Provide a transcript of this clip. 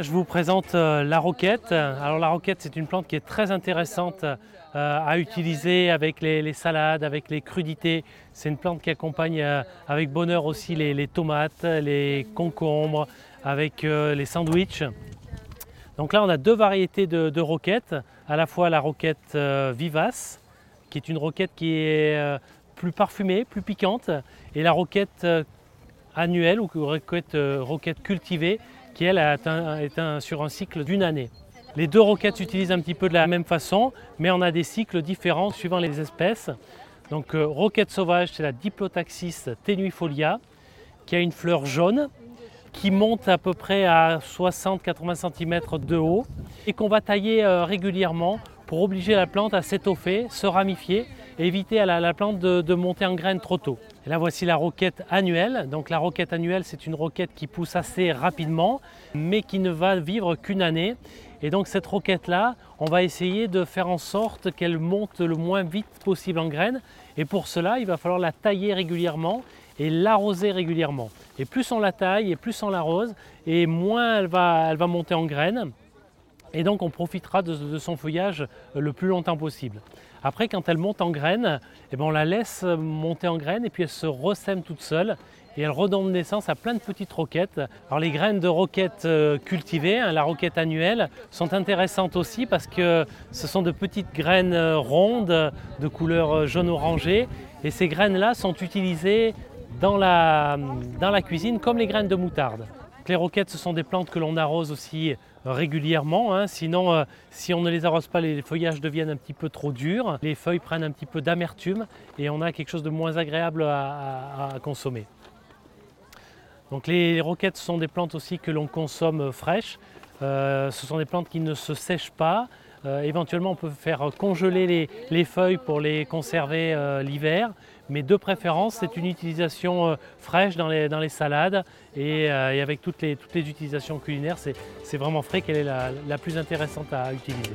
Je vous présente euh, la roquette. Alors la roquette, c'est une plante qui est très intéressante euh, à utiliser avec les, salades, avec les crudités. C'est une plante qui accompagne euh, avec bonheur aussi les, tomates, les concombres, avec les sandwichs. Donc là, on a deux variétés de, de roquettes. À la fois la roquette vivace, qui est une roquette qui est plus parfumée, plus piquante, et la roquette annuelle ou roquette, roquette cultivée, qui elle est, sur un cycle d'une année. Les deux roquettes s'utilisent un petit peu de la même façon, mais on a des cycles différents suivant les espèces. Donc euh, roquette sauvage, c'est la Diplotaxis tenuifolia, qui a une fleur jaune, qui monte à peu près à 60-80 cm de haut, et qu'on va tailler euh, régulièrement pour obliger la plante à s'étoffer, se ramifier éviter à la, plante de, monter en graines trop tôt. Là voici la roquette annuelle. Donc la roquette annuelle c'est une roquette qui pousse assez rapidement mais qui ne va vivre qu'une année. Et donc cette roquette là, on va essayer de faire en sorte qu'elle monte le moins vite possible en graines. Et pour cela, il va falloir la tailler régulièrement et l'arroser régulièrement. Et plus on la taille et plus on l'arrose, et moins elle va, elle va monter en graines. Et donc on profitera de, son feuillage le plus longtemps possible. Après, quand elle monte en graines, eh ben, on la laisse monter en graines et puis elle se ressème toute seule et elle redonne naissance à plein de petites roquettes. Alors les graines de roquettes euh, cultivées, hein, la roquette annuelle, sont intéressantes aussi parce que ce sont de petites graines euh, rondes de couleur euh, jaune-orangé et ces graines-là sont utilisées dans la cuisine comme les graines de moutarde. Les roquettes, ce sont des plantes que l'on arrose aussi régulièrement. Hein. Sinon, euh, si on ne les arrose pas, les feuillages deviennent un petit peu trop durs. Les feuilles prennent un petit peu d'amertume et on a quelque chose de moins agréable à, consommer. Donc les roquettes sont des plantes aussi que l'on consomme fraîches. Euh, ce sont des plantes qui ne se sèchent pas. Euh, éventuellement, on peut faire congeler les, feuilles pour les conserver l'hiver mais de préférence, c'est une utilisation euh, fraîche dans les, dans les salades et, euh, avec toutes les, toutes les utilisations culinaires, c'est vraiment frais qu'elle est la plus intéressante à utiliser.